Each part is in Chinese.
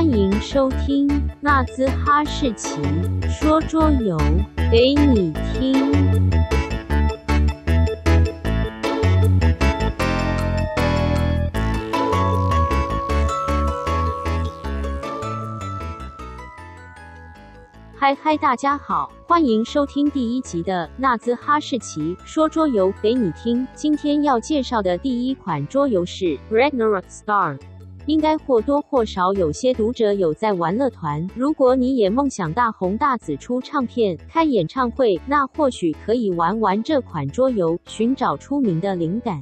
欢迎收听纳兹哈士奇说桌游给你听。嗨嗨，大家好，欢迎收听第一集的纳兹哈士奇说桌游给你听。今天要介绍的第一款桌游是 Ragnarok Star。应该或多或少有些读者有在玩乐团。如果你也梦想大红大紫出唱片、开演唱会，那或许可以玩玩这款桌游，寻找出名的灵感。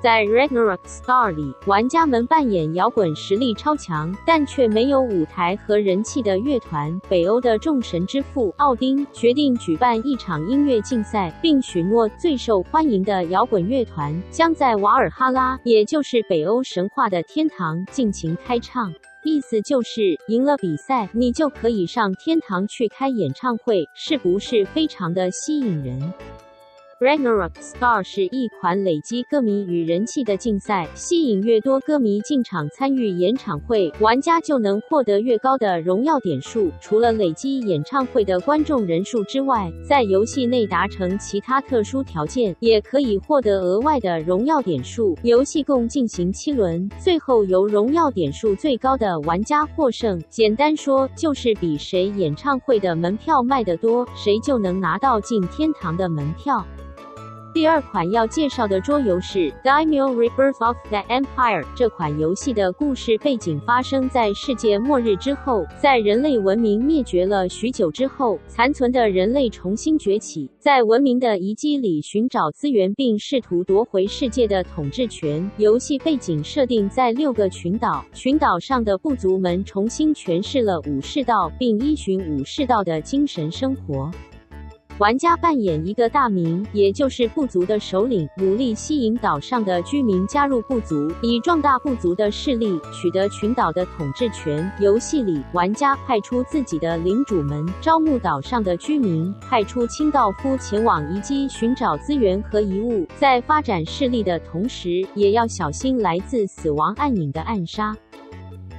在 Ragnarok Star 里，玩家们扮演摇滚实力超强，但却没有舞台和人气的乐团。北欧的众神之父奥丁决定举办一场音乐竞赛，并许诺最受欢迎的摇滚乐团将在瓦尔哈拉，也就是北欧神话的天堂进行开唱。意思就是赢了比赛，你就可以上天堂去开演唱会，是不是非常的吸引人？Ragnarok Star 是一款累积歌迷与人气的竞赛，吸引越多歌迷进场参与演唱会，玩家就能获得越高的荣耀点数。除了累积演唱会的观众人数之外，在游戏内达成其他特殊条件，也可以获得额外的荣耀点数。游戏共进行七轮，最后由荣耀点数最高的玩家获胜。简单说，就是比谁演唱会的门票卖得多，谁就能拿到进天堂的门票。第二款要介绍的桌游是《Daimyo Rebirth of the Empire》。这款游戏的故事背景发生在世界末日之后，在人类文明灭绝了许久之后，残存的人类重新崛起，在文明的遗迹里寻找资源，并试图夺回世界的统治权。游戏背景设定在六个群岛，群岛上的部族们重新诠释了武士道，并依循武士道的精神生活。玩家扮演一个大名，也就是部族的首领，努力吸引岛上的居民加入部族，以壮大部族的势力，取得群岛的统治权。游戏里，玩家派出自己的领主们，招募岛上的居民，派出清道夫前往遗迹寻找资源和遗物，在发展势力的同时，也要小心来自死亡暗影的暗杀。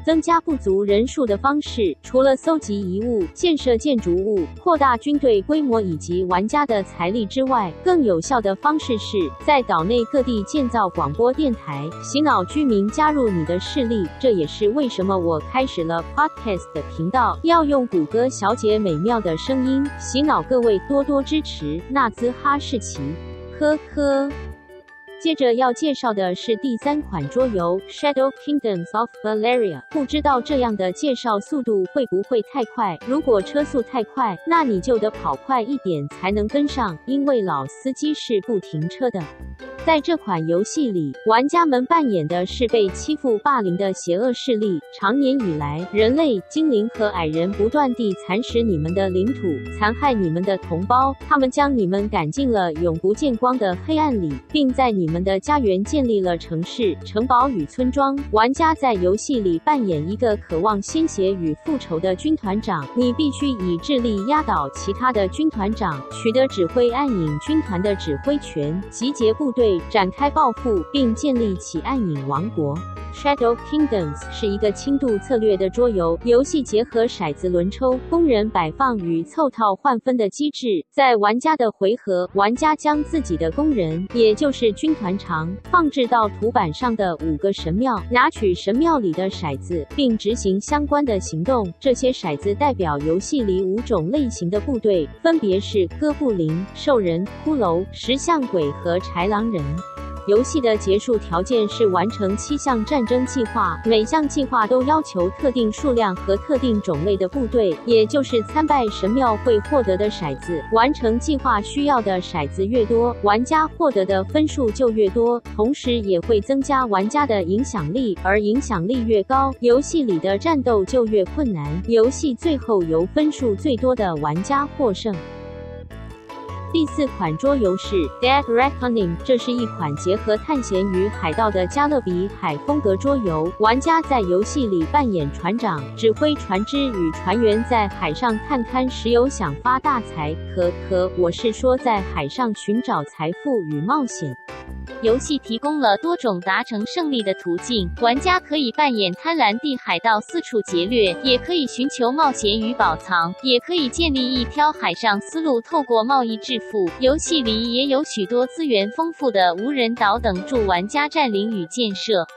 增加不足人数的方式，除了搜集遗物、建设建筑物、扩大军队规模以及玩家的财力之外，更有效的方式是在岛内各地建造广播电台，洗脑居民加入你的势力。这也是为什么我开始了 podcast 频道，要用谷歌小姐美妙的声音洗脑各位，多多支持纳兹哈士奇，呵呵。接着要介绍的是第三款桌游《Shadow Kingdoms of Valeria》。不知道这样的介绍速度会不会太快？如果车速太快，那你就得跑快一点才能跟上，因为老司机是不停车的。在这款游戏里，玩家们扮演的是被欺负、霸凌的邪恶势力。长年以来，人类、精灵和矮人不断地蚕食你们的领土，残害你们的同胞。他们将你们赶进了永不见光的黑暗里，并在你们的家园建立了城市、城堡与村庄。玩家在游戏里扮演一个渴望鲜血与复仇的军团长，你必须以智力压倒其他的军团长，取得指挥暗影军团的指挥权，集结部队。展开报复，并建立起暗影王国。Shadow Kingdoms 是一个轻度策略的桌游，游戏结合骰子轮抽、工人摆放与凑套换分的机制。在玩家的回合，玩家将自己的工人，也就是军团长，放置到图板上的五个神庙，拿取神庙里的骰子，并执行相关的行动。这些骰子代表游戏里五种类型的部队，分别是哥布林、兽人、骷髅、石像鬼和豺狼人。游戏的结束条件是完成七项战争计划，每项计划都要求特定数量和特定种类的部队，也就是参拜神庙会获得的骰子。完成计划需要的骰子越多，玩家获得的分数就越多，同时也会增加玩家的影响力，而影响力越高，游戏里的战斗就越困难。游戏最后由分数最多的玩家获胜。第四款桌游是《Dead Reckoning》，这是一款结合探险与海盗的加勒比海风格桌游。玩家在游戏里扮演船长，指挥船只与船员在海上探勘石油，想发大财。可可，我是说在海上寻找财富与冒险。游戏提供了多种达成胜利的途径，玩家可以扮演贪婪地海盗四处劫掠，也可以寻求冒险与宝藏，也可以建立一条海上丝路，透过贸易致富。游戏里也有许多资源丰富的无人岛等助玩家占领与建设。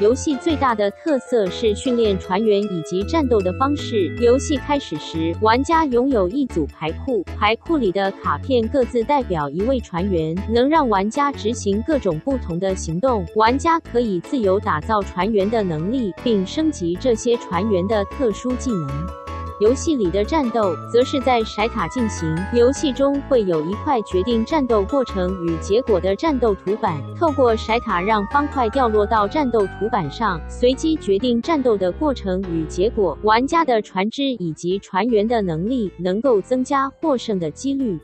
游戏最大的特色是训练船员以及战斗的方式。游戏开始时，玩家拥有一组牌库，牌库里的卡片各自代表一位船员，能让玩家执行各种不同的行动。玩家可以自由打造船员的能力，并升级这些船员的特殊技能。游戏里的战斗则是在骰塔进行。游戏中会有一块决定战斗过程与结果的战斗图板，透过骰塔让方块掉落到战斗图板上，随机决定战斗的过程与结果。玩家的船只以及船员的能力能够增加获胜的几率。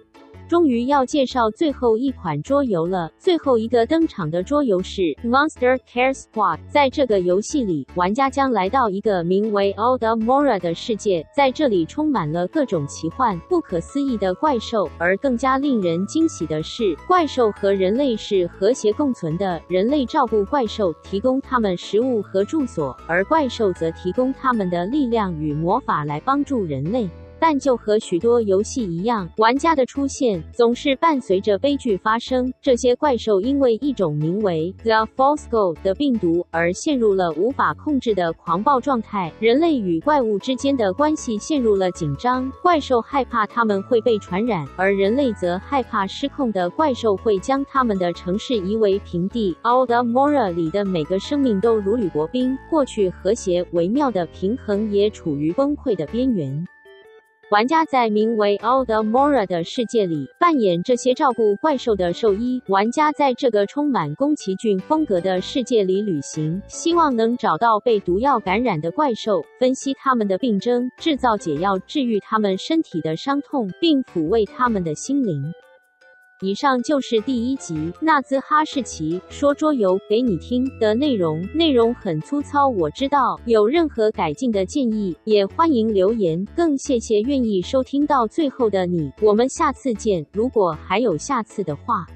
终于要介绍最后一款桌游了。最后一个登场的桌游是 Monster Care Squad。在这个游戏里，玩家将来到一个名为 Old Mora 的世界，在这里充满了各种奇幻、不可思议的怪兽。而更加令人惊喜的是，怪兽和人类是和谐共存的。人类照顾怪兽，提供他们食物和住所，而怪兽则提供他们的力量与魔法来帮助人类。但就和许多游戏一样，玩家的出现总是伴随着悲剧发生。这些怪兽因为一种名为 The Fosco 的病毒而陷入了无法控制的狂暴状态，人类与怪物之间的关系陷入了紧张。怪兽害怕他们会被传染，而人类则害怕失控的怪兽会将他们的城市夷为平地。Old Mora 里的每个生命都如履薄冰，过去和谐微妙的平衡也处于崩溃的边缘。玩家在名为 All the Mora 的世界里扮演这些照顾怪兽的兽医。玩家在这个充满宫崎骏风格的世界里旅行，希望能找到被毒药感染的怪兽，分析他们的病症，制造解药治愈他们身体的伤痛，并抚慰他们的心灵。以上就是第一集《纳兹哈士奇说桌游》给你听的内容，内容很粗糙，我知道。有任何改进的建议，也欢迎留言。更谢谢愿意收听到最后的你，我们下次见。如果还有下次的话。